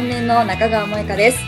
3年の中川萌香です。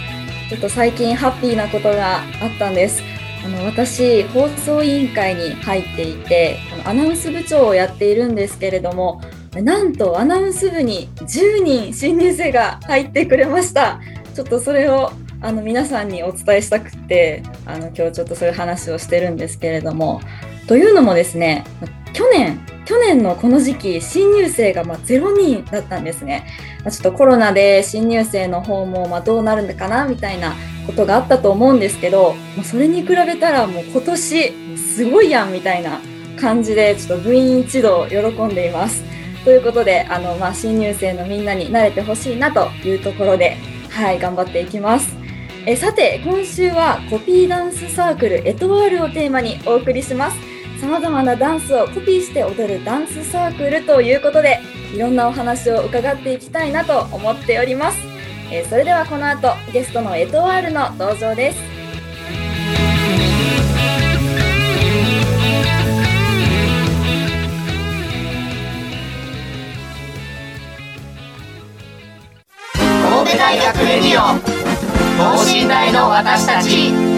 ちょっと最近ハッピーなことがあったんです。あの私、放送委員会に入っていて、あのアナウンス部長をやっているんですけれども、なんとアナウンス部に10人新入生が入ってくれました。ちょっとそれをあの皆さんにお伝えしたくて、あの今日ちょっとそういう話をしてるんですけれども、というのもですね、去年去年のこの時期新入生がま0人だったんですね。まちょっとコロナで新入生の方もまどうなるのかなみたいなことがあったと思うんですけど、まそれに比べたらもう今年すごいやんみたいな感じでちょっと部員一同喜んでいます。ということであの、まあ、新入生のみんなに慣れてほしいなというところで、はい、頑張っていきます。えさて今週はコピーダンスサークルエトワールをテーマにお送りします。さまざまなダンスをコピーして踊るダンスサークルということでいろんなお話を伺っていきたいなと思っております、えー、それではこの後ゲストのエトワールの登場です。神戸大学レディオ等身大の私たち。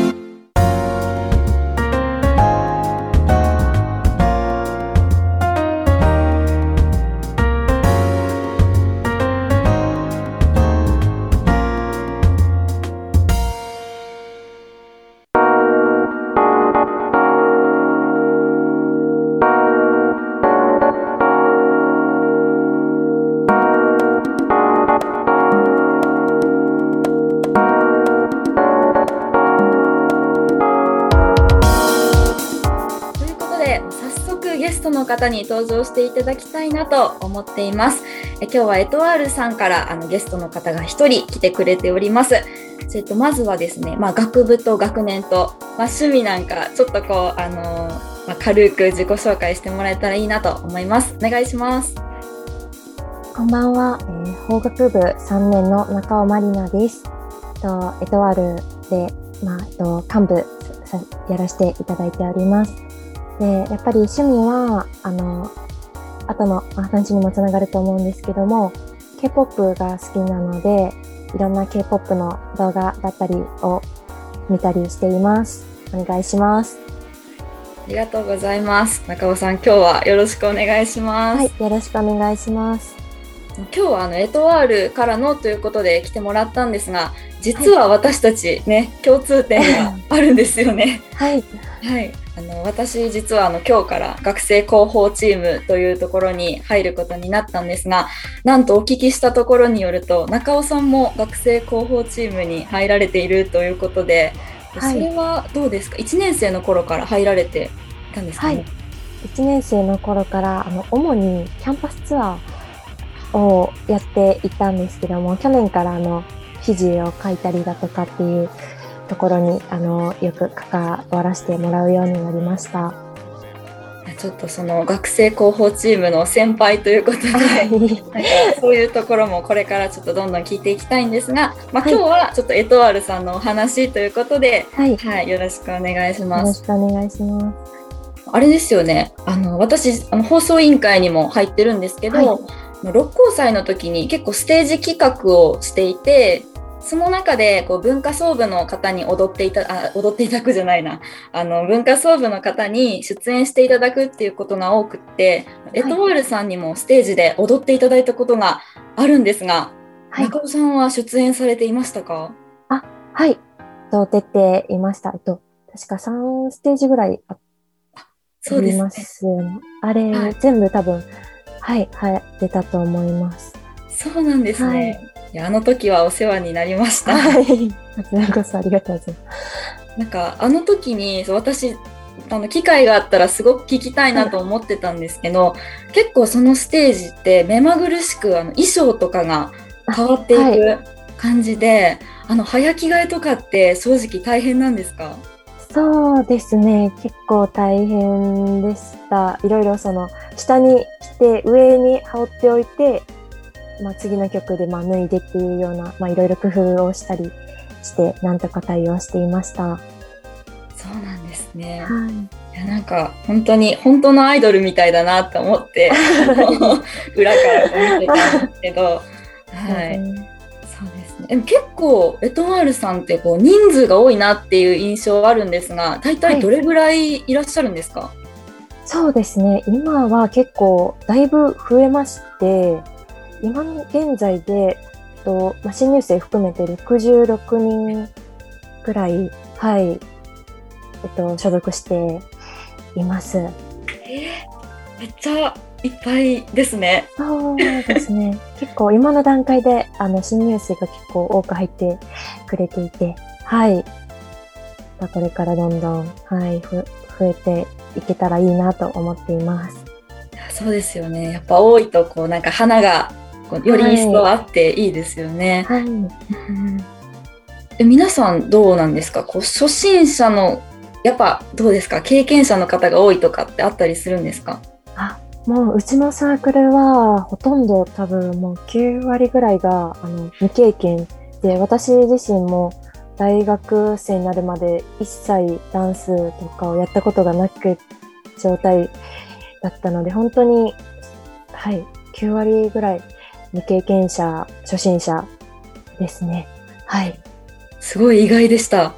方に登場していただきたいなと思っています。え今日はエトワールさんからあのゲストの方が1人来てくれております。それとまずはですね、まあ、学部と学年と、まあ、趣味なんかちょっとこう、あのー、まあ、軽く自己紹介してもらえたらいいなと思います。お願いします。こんばんは、えー、法学部3年の中尾まりなです。とエトワールで、まあ、と幹部やらせていただいております。でやっぱり趣味はあの後の話にもつながると思うんですけども K-POP が好きなのでいろんな K-POP の動画だったりを見たりしています。お願いします。ありがとうございます。中尾さん今日はよろしくお願いします。はいよろしくお願いします今日はあのエトワールからのということで来てもらったんですが実は私たちね、はい、共通点があるんですよね。はい、はい。あの私実はあの今日から学生広報チームというところに入ることになったんですがなんとお聞きしたところによると中尾さんも学生広報チームに入られているということで、はい、それはどうですか？1年生の頃から入られてたんですかね、はい、1年生の頃からあの主にキャンパスツアーをやっていたんですけども去年からあの記事を書いたりだとかっていうところにあのよく関わらせてもらうようになりました。ちょっとその学生広報チームの先輩ということで、そういうところもこれからちょっとどんどん聞いていきたいんですが、まあ、今日はちょっとエトワールさんのお話ということで、はい、はい、よろしくお願いします。よろしくお願いします。あれですよね、あの私あの放送委員会にも入ってるんですけど、はい、六甲祭の時に結構ステージ企画をしていてその中でこう文化総部の方に踊っていたあ踊っていただくじゃないな。あの文化総部の方に出演していただくっていうことが多くって、はい、エトワールさんにもステージで踊っていただいたことがあるんですが、はい、中尾さんは出演されていましたか？あはい。と出ていました。と確か3ステージぐらいありそうですね。あれ、はい。全部多分、はい、はい、出たと思います。そうなんですね。い、やあの時はお世話になりました。はい。こちらこそありがとうございます。なんかあの時に私あの機会があったらすごく聞きたいなと思ってたんですけど、結構そのステージって目まぐるしくあの衣装とかが変わっていはいく感じで、あの早着替えとかって正直大変なんですか？そうですね。結構大変でした。いろいろその、下に着て、上に羽織っておいて、まあ次の曲でまあ脱いでっていうような、まあいろいろ工夫をしたりして、なんとか対応していました。はそうなんですね。い。いやなんか本当に本当のアイドルみたいだなと思って 裏から見てたんですけど、はい、そうでも結構エトワールさんってこう人数が多いなっていう印象はあるんですが、大体どれぐらいいらっしゃるんですか？そうですね。今は結構だいぶ増えまして、今現在で、えっとまあ、新入生含めて66人くらい、はい、えっと、所属しています。めっちゃいっぱいですね。そうですね。結構今の段階で、あの、新入生が結構多く入ってくれていて、はい。まあこれからどんどん、はい、ふ増えていけたらいいなと思っています。そうですよね。やっぱ多いとこうなんか花がこうより一層あっていいですよね。はい。うんえ皆さんどうなんですか？こう初心者のやっぱどうですか？経験者の方が多いとかってあったりするんですか？あ、もううちのサークルは、ほとんど多分もう9割ぐらいが、あの、未経験で、私自身も大学生になるまで一切ダンスとかをやったことがなく状態だったので、本当に、はい、9割ぐらい未経験者、初心者ですね。はい。すごい意外でした。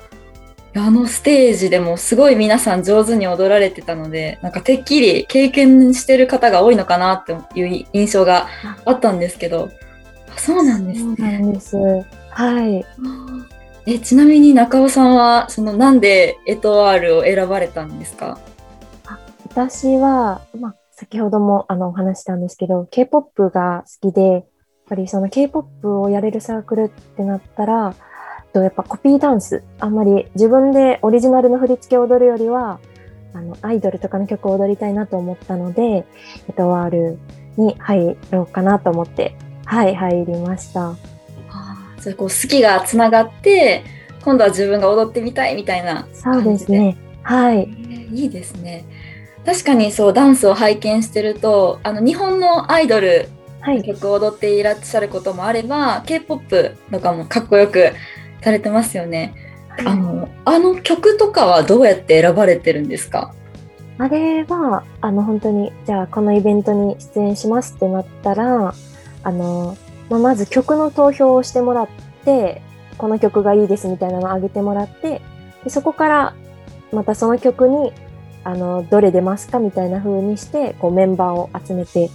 あのステージでもすごい皆さん上手に踊られてたので、なんかてっきり経験してる方が多いのかなっていう印象があったんですけど、あそうなんですそうなね。んです。はい。えちなみに中尾さんはそのなんでエトワールを選ばれたんですか？私は、まあ、先ほどもあのお話ししたんですけど、K-POP が好きで、やっぱりその K-POP をやれるサークルってなったら、とやっぱコピーダンス、あんまり自分でオリジナルの振り付けを踊るよりは、あの、アイドルとかの曲を踊りたいなと思ったので、エトワールに入ろうかなと思って、はい、入りました。あーそれこう好きがつながって今度は自分が踊ってみたいみたいなそうですね。はい。えーいいですね確かにそうダンスを拝見してるとあの日本のアイドルはい。曲を踊っていらっしゃることもあれば K-POP とかもかっこよくされてますよね。あのあの曲とかはどうやって選ばれてるんですか？あれは、あの、本当に、じゃあ、このイベントに出演しますってなったら、あの、まあ、まず曲の投票をしてもらって、この曲がいいですみたいなのを上げてもらって、でそこから、またその曲に、あの、どれ出ますかみたいな風にして、こう、メンバーを集めてっ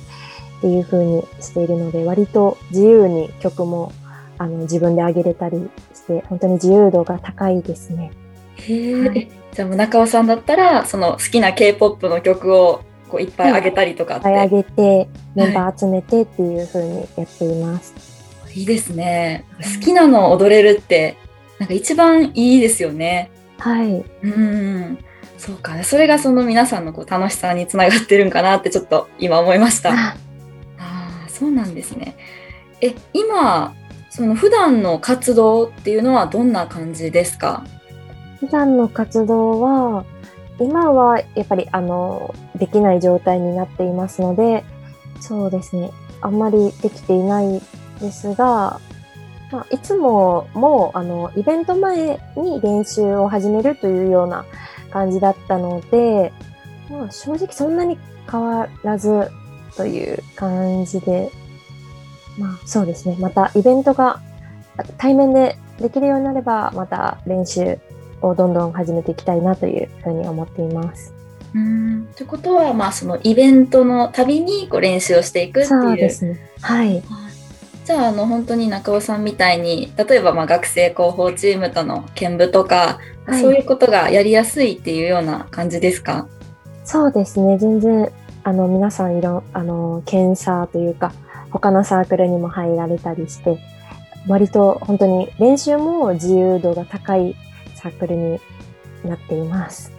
ていう風にしているので、割と自由に曲も、あの、自分で上げれたりして、本当に自由度が高いですね。へはい。じゃあ中尾さんだったらその好きな K-POP の曲をこういっぱい上げたりとかって、いっぱい上げて、メンバー集めてっていう風にやっています。いいですね。好きなの踊れるってなんか一番いいですよね。はい。うん。そうかね。それがその皆さんのこう楽しさにつながってるんかなってちょっと今思いました。あ。ああそうなんですね。え今その普段の活動っていうのはどんな感じですか？普段の活動は、今はやっぱりあの、できない状態になっていますので、そうですね。あんまりできていないですが、まあ、いつももうあの、イベント前に練習を始めるというような感じだったので、まあ、正直そんなに変わらずという感じで、まあそうですね。またイベントが対面でできるようになれば、また練習をどんどん始めていきたいなというふうに思っています。うんってことはまあそのイベントのたびにこう練習をしていくっていうそうですね。はい。じゃああの本当に中尾さんみたいに例えばまあ学生広報チームとの兼舞とかあはいそういうことがやりやすいっていうような感じですか？そうですね、全然、あの、皆さんいろ、あの、検査というか、他のサークルにも入られたりして、割と本当に練習も自由度が高いサークルになっています。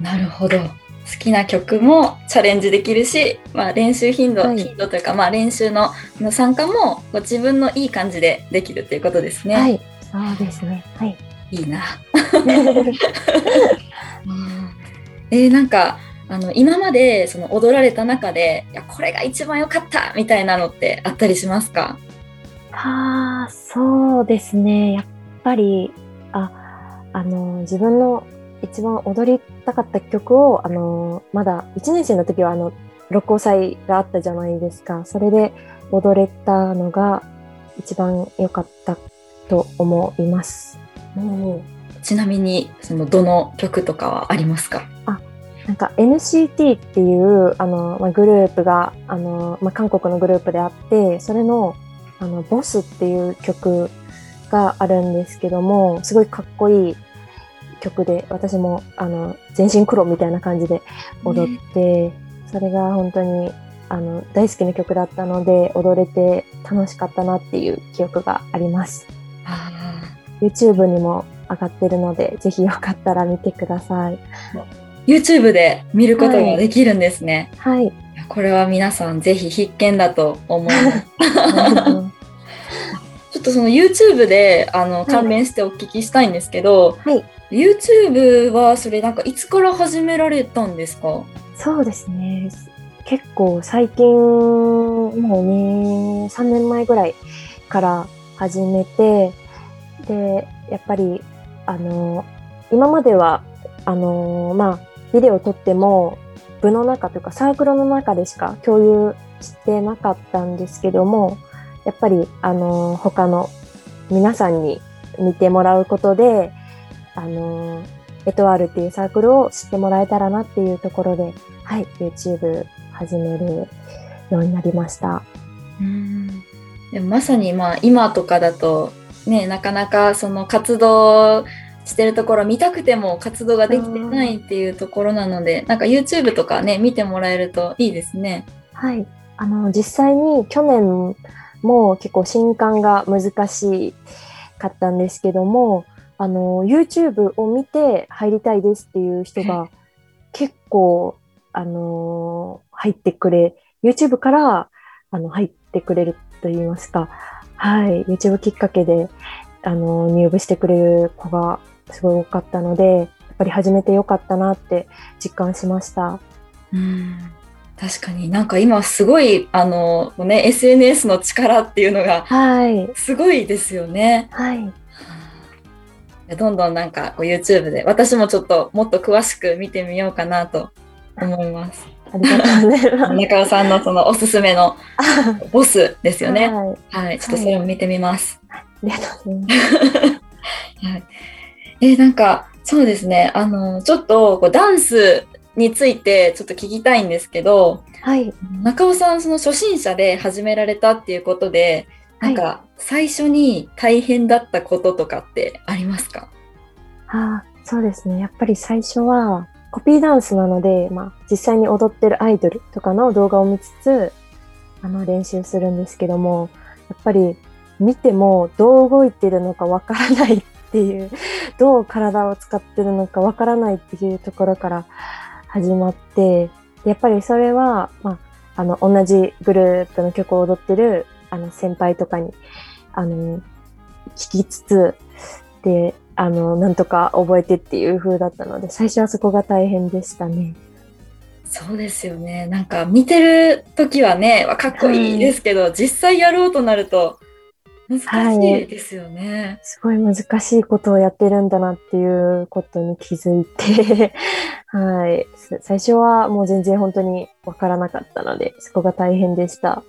なるほど。好きな曲もチャレンジできるし、まあ、練習頻度、はい頻度というか、まあ、練習のの参加もこう自分のいい感じでできるっていうことですね。はい、そうですね。はい。いいな。えーなんかあの今までその踊られた中でいやこれが一番良かったみたいなのってあったりしますか？ああ、そうですね。やっぱり、あ、あの、自分の一番踊りたかった曲を、あの、まだ1年生の時は、あの、六甲祭があったじゃないですか。それで踊れたのが一番良かったと思います。ちなみにそのどの曲とかはありますか？なんか NCT っていうあの、まあ、グループがあの、まあ、韓国のグループであってそれのあのボスっていう曲があるんですけどもすごいかっこいい曲で私もあの全身黒みたいな感じで踊って、それが本当にあの大好きな曲だったので踊れて楽しかったなっていう記憶があります。あ YouTube にも上がってるのでぜひよかったら見てください。ー YouTube で見ることができるんですね。はい。これは皆さんぜひ必見だと思います。ちょっとその YouTube であの関連してお聞きしたいんですけど、はい。YouTube はそれなんかいつから始められたんですか？そうですね。結構最近、もうね、3年前ぐらいから始めて、で、やっぱり、あの、今までは、あの、まあ、ビデオ撮っても、部の中というかサークルの中でしか共有してなかったんですけども、やっぱり、あの、他の皆さんに見てもらうことで、あの、エトワールっていうサークルを知ってもらえたらなっていうところで、はい、YouTube 始めるようになりました。うんでもまさにまあ今とかだとねなかなかその活動してるところ見たくても活動ができてないっていうところなのでなんか YouTube とかね見てもらえるといいですね。はい。あの、実際に去年も結構新刊が難しかったんですけども、あの、YouTube を見て入りたいですっていう人が結構、あの、入ってくれ、YouTube から、あの、入ってくれると言いますか、はい、YouTube きっかけで、あの、入部してくれる子がすごい多かったので、やっぱり始めてよかったなって実感しました。うん確かになんか今すごいあのね SNS の力っていうのがはい、すごいですよね。はい。どんどんなんかこう YouTube で私もちょっともっと詳しく見てみようかなと思います。ありがとうございます。中尾さんのそのおすすめの ボスですよね。はい。はい、ちょっとそれも見てみます。ありがとうございます。はい、えーなんかそうですねあのちょっとこうダンスについてちょっと聞きたいんですけどはい。中尾さんその初心者で始められたっていうことでなんか最初に大変だったこととかってありますか？あーそうですね。やっぱり最初は、コピーダンスなので、まあ、実際に踊ってるアイドルとかの動画を見つつ、あの、練習するんですけども、やっぱり見てもどう動いてるのかわからないっていう、どう体を使ってるのかわからないっていうところから始まって、やっぱりそれは、まあ、あの、同じグループの曲を踊ってる、あの、先輩とかに、あの、聞きつつ、で、あの、なんとか覚えてっていう風だったので、最初はそこが大変でしたね。そうですよねなんか見てる時はねわかっこいいですけど、実際やろうとなると難しいですよね。すごい難しいことをやってるんだなっていうことに気づいて、はい。す最初はもう全然本当にわからなかったので、そこが大変でした。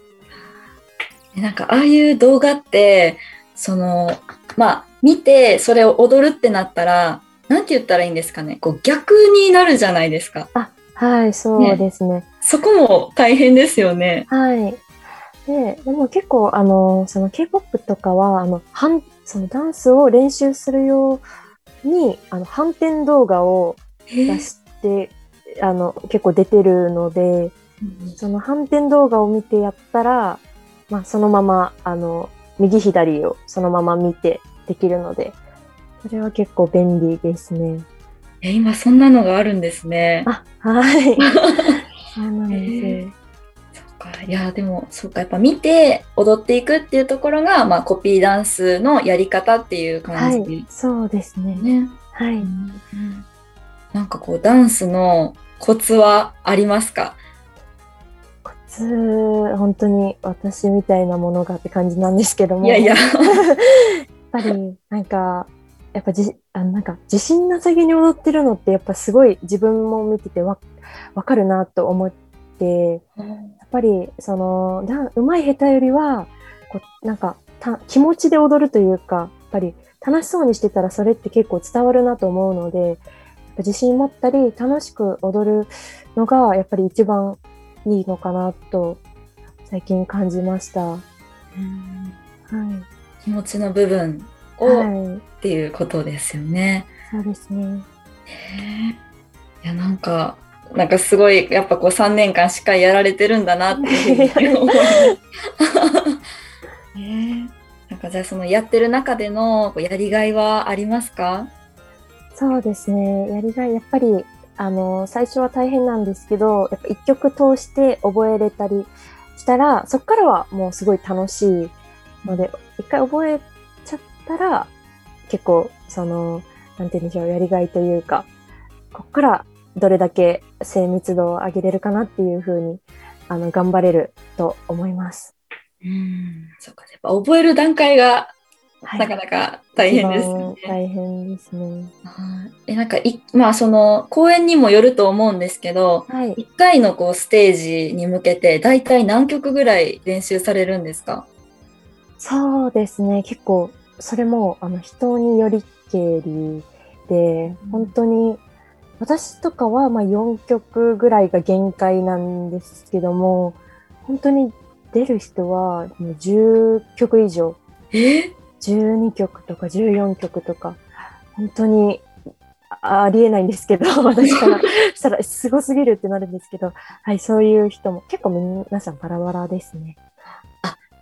なんかああいう動画ってそのまあ見てそれを踊るってなったらなんて言ったらいいんですかねこう逆になるじゃないですかはい、そうですね。そこも大変ですよね。はい。で、でも結構、あの、その K-POP とかは、あの、はん、そのダンスを練習するように、あの、反転動画をえ出して、あの、結構出てるので、その反転動画を見てやったら、まあ、そのまま、あの、右左をそのまま見てできるので、それは結構便利ですね。え今そんなのがあるんですね。あ、はい。そうなんですよ。そっかいやでもそうかやっぱ見て踊っていくっていうところが、まあ、コピーダンスのやり方っていうは感じい、そうですね。ね。はい。なんかこうダンスのコツはありますか？コツ、本当に私みたいなものがって感じなんですけども。いやいや。やっぱり、なんか、やっぱじ、あのなんか、自信なさげに踊ってるのって、やっぱすごい自分も見ててわ、わかるなと思って、やっぱり、その、だ上手い下手よりは、こう、なんか、た気持ちで踊るというか、やっぱり、楽しそうにしてたらそれって結構伝わるなと思うので、やっぱ自信持ったり、楽しく踊るのが、やっぱり一番いいのかなと、最近感じました。はい。気持ちの部分を、はい。っていうことですよね。そうですね。いやなんかなんかすごいやっぱこう3年間しっかりやられてるんだなっていうふうに 思います。ねえなんかじゃあそのやってる中でのやりがいはありますか？そうですね。やりがい、やっぱり、あの、最初は大変なんですけど、やっぱ一曲通して覚えれたりしたら、そこからはもうすごい楽しいので、一回覚えちゃったら、結構、その、なんて言うんでしょう、やりがいというか、ここからどれだけ精密度を上げれるかなっていうふうに、あの、頑張れると思います。うんそうかやっぱ覚える段階がはいなかなか大変ですよね大変ですね。はいえなんかいまあその公演にもよると思うんですけどはい。1回のこうステージに向けて大体何曲ぐらい練習されるんですか？そうですね。結構、それも、あの、人によりけりで、本当に、私とかは、まあ、4曲ぐらいが限界なんですけども、本当に出る人は、もう10曲以上、え？12曲とか14曲とか、本当に、あありえないんですけど、私から。したらすごすぎるってなるんですけど、はい、そういう人も結構皆さんバラバラですね。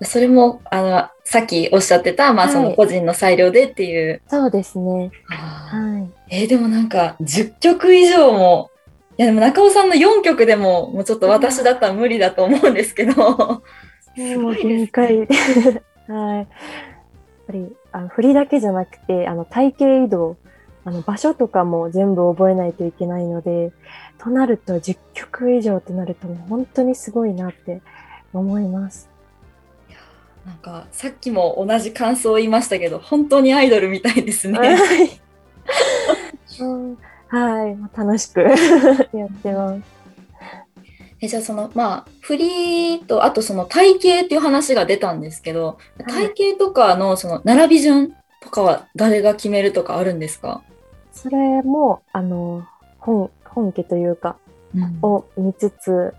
それもあのさっきおっしゃってた、まあ、はいその個人の裁量でっていう、そうですね。あはい。えーでもなんか10曲以上もいやでも中尾さんの4曲でももうちょっと私だったら無理だと思うんですけどもすうごいです限界。はい。やっぱり、あの振りだけじゃなくて、あの体型移動、あの場所とかも全部覚えないといけないので、となると10曲以上ってなるともう本当にすごいなって思います。なんかさっきも同じ感想を言いましたけど本当にアイドルみたいですね。はい。楽しく やってます。えじゃあそのまあフリーとあとその体型っていう話が出たんですけどはい体型とかのその並び順とかは誰が決めるとかあるんですか、それも、あの、本、本家というか、を見つつ、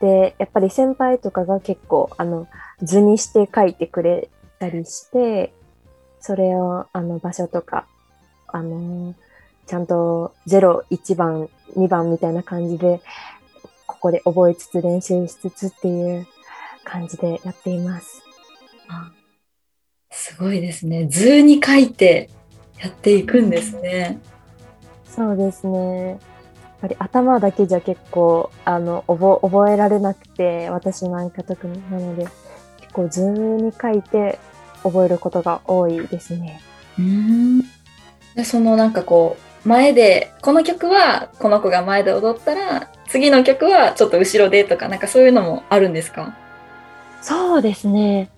で、やっぱり先輩とかが結構、あの、図にして書いてくれたりして、それを、あの、場所とか、あの、ちゃんと0、1番、2番みたいな感じで、ここで覚えつつ練習しつつっていう感じでやっています。あすごいですね図に書いてやっていくんですね。そうですね。やっぱり頭だけじゃ結構、あの、覚覚えられなくて、私なんか特に。なので、結構図に書いて覚えることが多いですね。うんでそのなんかこう前でこの曲はこの子が前で踊ったら次の曲はちょっと後ろでとかなんかそういうのもあるんですか？そうですね。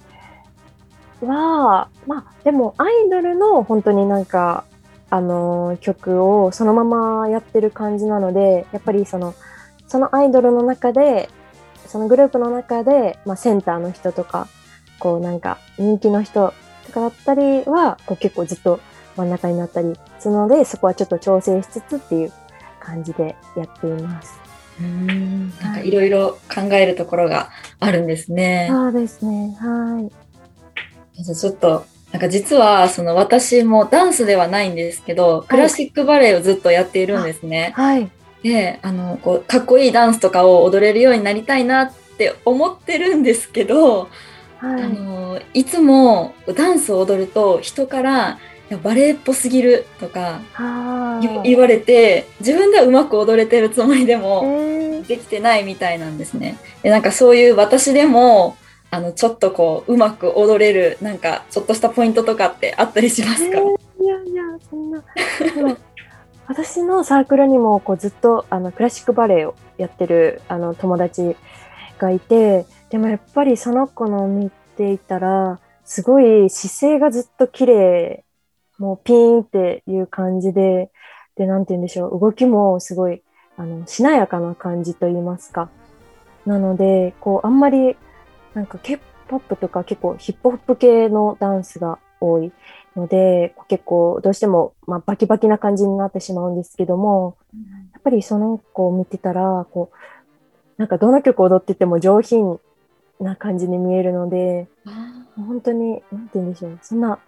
は、まあ、でもアイドルの本当になんか、あのー曲をそのままやってる感じなので、やっぱりその、そのアイドルの中で、そのグループの中で、まあ、センターの人とか、こうなんか人気の人とかだったりは、こう結構ずっと真ん中になったりするので、そこはちょっと調整しつつっていう感じでやっています。うんなんかいろいろ考えるところがあるんですね。そうですね。はい。じゃあちょっとなんか実はその私もダンスではないんですけど、クラシックバレエをずっとやっているんですね。はい。であのこうかっこいいダンスとかを踊れるようになりたいなって思ってるんですけど、あはい。のいつもダンスを踊ると人からバレエっぽすぎるとかあ言言われて自分ではうまく踊れてるつもりでえもー、できてないみたいなんですね。でなんかそういう私でもあのちょっとこううまく踊れるなんかちょっとしたポイントとかってあったりしますか、えーいやいや、そんな。私のサークルにもこうずっとあのクラシックバレエをやってるあの友達がいて、でもやっぱりその子の見ていたら、すごい姿勢がずっと綺麗、もうピーンっていう感じで、で、なんて言うんでしょう、動きもすごい、あの、しなやかな感じと言いますか。なので、こう、あんまり、なんか K-POP とか結構ヒップホップ系のダンスが多いので、結構どうしても、まあ、バキバキな感じになってしまうんですけども、やっぱりその子を見てたら、こう、なんかどの曲踊ってても上品な感じに見えるので、本当に、なんて言うんでしょう、そんな、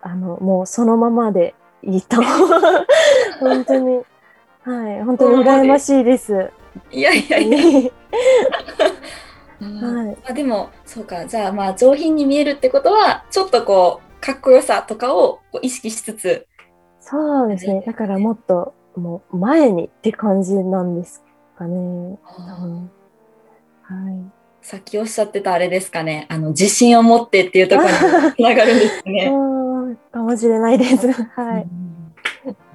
あの、もうそのままでいいと。本当に、はい、本当に羨ましいです。いやいやいや、はい。まあ、でもそうか。じゃあまあ上品に見えるってことはちょっとこうかっこよさとかを意識しつつそうですね。だからもっと、もう前にって感じなんですかね。うんはい。さっきおっしゃってたあれですかねあの自信を持ってっていうところにつながるんですね。かもしれないです。はい。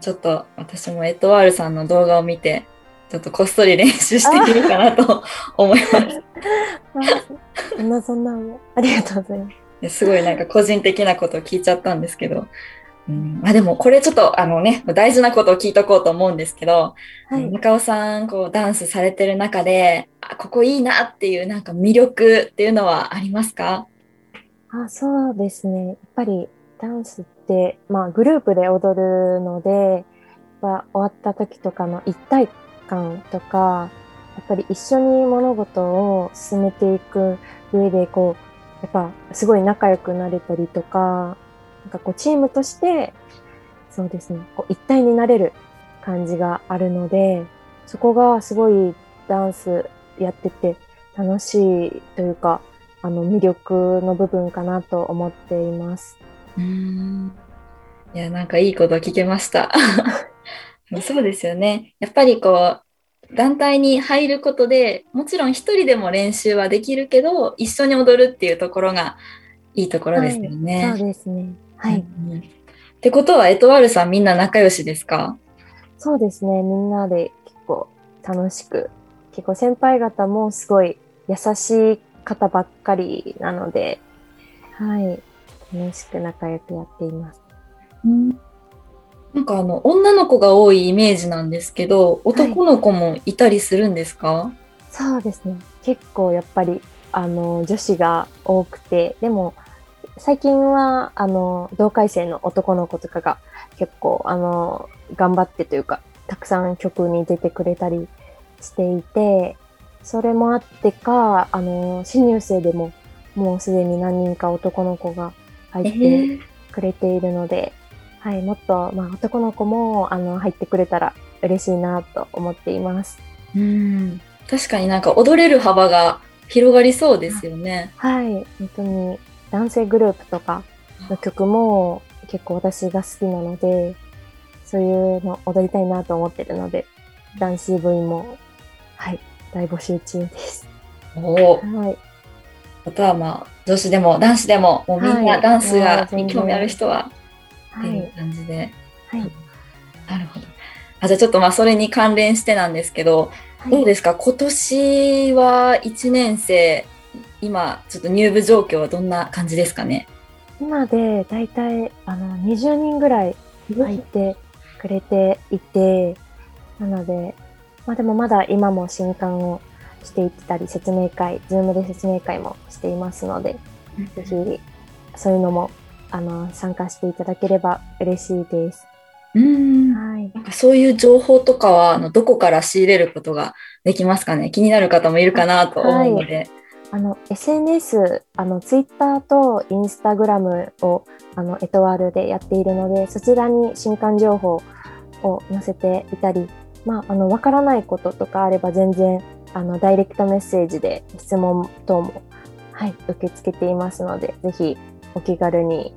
ちょっと私もエトワールさんの動画を見てちょっとこっそり練習してみるかなと思います。あ そんなそんな、ありがとうございます。ですごいなんか個人的なことを聞いちゃったんですけど、うん、まあでもこれちょっとあのね大事なことを聞いとこうと思うんですけど、はい。中尾さんこうダンスされてる中であここいいなっていうなんか魅力っていうのはありますか？あそうですね。やっぱりダンスって、まあグループで踊るので、終わった時とかの一体感とか、やっぱり一緒に物事を進めていく上で、こう、やっぱすごい仲良くなれたりとか、なんかこうチームとして、そうですね、こう一体になれる感じがあるので、そこがすごいダンスやってて楽しいというか、あの魅力の部分かなと思っています。うんいやなんかいいこと聞けました。そうですよね。やっぱりこう団体に入ることでもちろん一人でも練習はできるけど一緒に踊るっていうところがいいところですよね。そうですね。はい。うんってことはエトワールさんみんな仲良しですか？そうですね。みんなで結構楽しく、結構先輩方もすごい優しい方ばっかりなので、はい。楽しく仲良くやっています。なんかあの女の子が多いイメージなんですけど男の子もいたりするんですか、そうですね。結構やっぱり、あの、女子が多くて、でも、最近は、あの、同回生の男の子とかが結構、あの、頑張ってというか、たくさん曲に出てくれたりしていて、それもあってか、あの、新入生でも、もうすでに何人か男の子が入ってーくれているので、はい、もっと、まあ、男の子も、あの、入ってくれたら嬉しいなと思っています。うん確かになんか踊れる幅が広がりそうですよね。はい、本当に男性グループとかの曲も結構私が好きなので、そういうの踊りたいなと思ってるので、男子部員も、はい、大募集中です。おお。はい、あとはまあ女子でも男子でももうみんはないダンスがもう全然興味ある人ははいっていう、感じで。はい、なるほど。あじゃあちょっとまあそれに関連してなんですけど、どうですか？今年は1年生今ちょっと入部状況はどんな感じですかね？今でだいたいあの20人ぐらい入ってくれていて、なので、まあでもまだ今も新刊をしていったり、説明会、ズームで説明会もしていますので、ぜひ、そういうのも、あの、参加していただければ嬉しいです。うんはい。なんかそういう情報とかはあのどこから仕入れることができますかね？気になる方もいるかなと思うので、あの SNS あのツイッターとインスタグラムをあのエトワールでやっているのでそちらに新刊情報を載せていたり、まあ、あの分からないこととかあれば全然あのダイレクトメッセージで質問等も、はい、受け付けていますのでぜひお気軽に、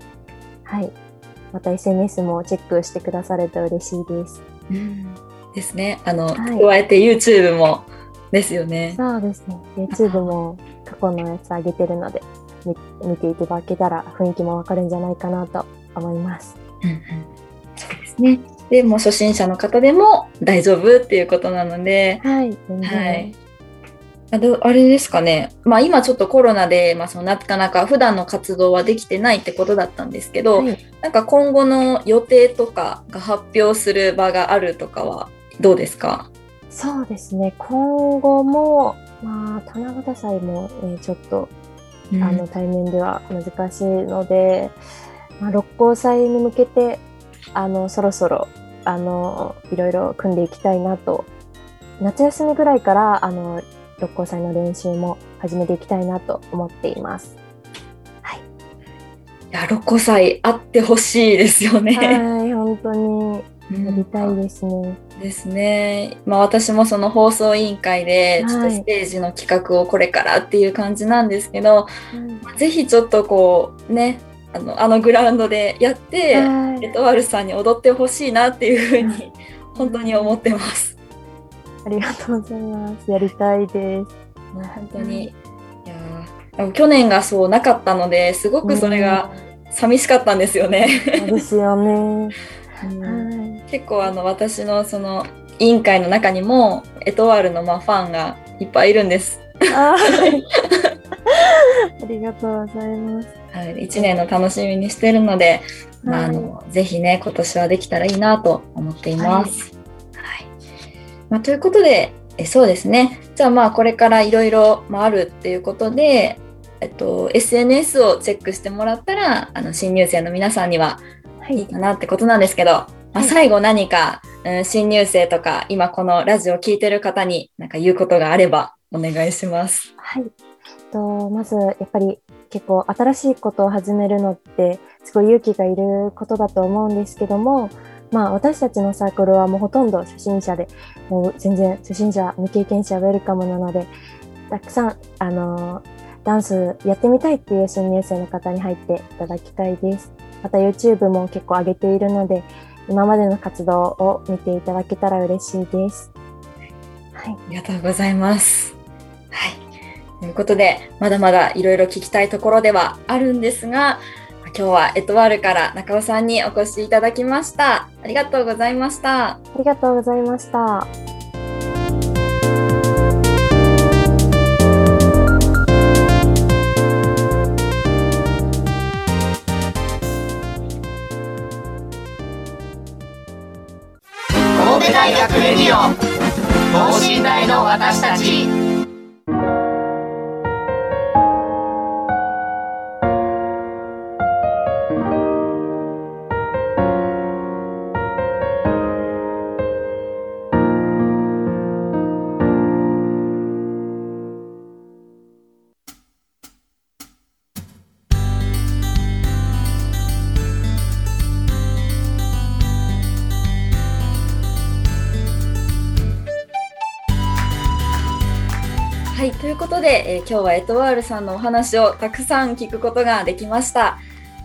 はい、また SNS もチェックしてくださると嬉しいです。うん、ですね。あの、はい加えて YouTube もですよね。そうですね YouTube も過去のやつ上げてるので見見ていただけたら雰囲気もわかるんじゃないかなと思います。うんうんそうですね。でもう初心者の方でも大丈夫っていうことなので、はい、全然はい。あどあれですかね、まあ、今ちょっとコロナで、まあ、そのなかなか普段の活動はできてないってことだったんですけど、はい。なんか今後の予定とかが発表する場があるとかはどうですか？そうですね。今後も、まあ、七夕祭も、ね、ちょっとあの対面では難しいので、まあ、六甲祭に向けてあのそろそろあのいろいろ組んでいきたいなと。夏休みぐらいからあの六甲祭の練習も始めていきたいなと思っています。いや六甲祭あってほしいですよね。はい、本当にうんやりたいですね。ですね。まあ私もその放送委員会でちょっとはいステージの企画をこれからっていう感じなんですけど、はいぜひちょっとこうねあのあのグラウンドでやって、はいエトワールさんに踊ってほしいなっていうふうに本当に思ってます。ありがとうございます。やりたいです。もう本当に、いやーでも去年がそうなかったのですごくそれが寂しかったんですよね。うんですよね。うんはい。結構あの私のその委員会の中にもエトワールのまあファンがいっぱいいるんです。あーありがとうございます。はい、1年の楽しみにしてるので、まあ、あのぜひね今年はできたらいいなと思っています。はいまあ、ということでえそうですねじゃあまあこれからいろいろあるっていうことで、えっと、SNS をチェックしてもらったらあの新入生の皆さんにははいいかなってことなんですけど、まあ、最後何か、うん、新入生とか今このラジオを聞いてる方に何か言うことがあればお願いします。はい。とまずやっぱり結構新しいことを始めるのってすごい勇気がいることだと思うんですけども、まあ私たちのサークルはもうほとんど初心者で、もう全然初心者未経験者ウェルカムなので、たくさんあのダンスやってみたいっていう新入生の方に入っていただきたいです。また YouTube も結構上げているので、今までの活動を見ていただけたら嬉しいです。はい。ありがとうございます。はい。ということで、まだまだいろいろ聞きたいところではあるんですが、今日はエトワールから中尾さんにお越しいただきました。ありがとうございました。ありがとうございました。神戸大学レディオ等身大の私たちことで、えー今日はエトワールさんのお話をたくさん聞くことができました。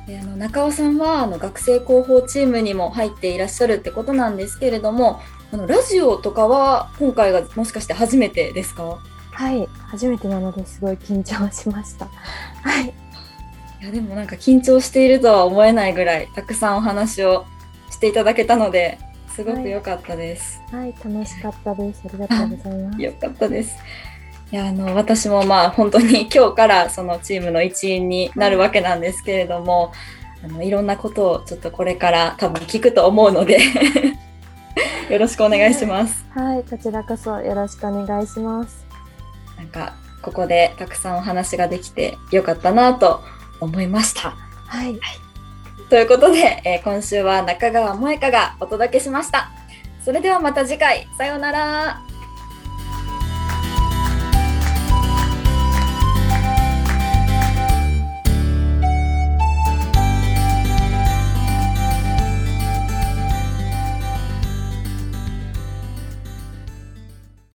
えーあの中尾さんはあの学生広報チームにも入っていらっしゃるってことなんですけれども、あのラジオとかは今回がもしかして初めてですか？はい、初めてなのですごい緊張しました。はい、いやでもなんか緊張しているとは思えないぐらいたくさんお話をしていただけたのですごく良かったです。はい、楽しかったです。ありがとうございます。良かったです。いやあの私もまあ本当に 今日からそのチームの一員になるわけなんですけれども、あのいろんなことをちょっとこれから多分聞くと思うので よろしくお願いします。はい、こちらこそよろしくお願いします。なんかここでたくさんお話ができてよかったなと思いました。はい、ということで、えー今週は中川萌香がお届けしました。それではまた次回、さようなら。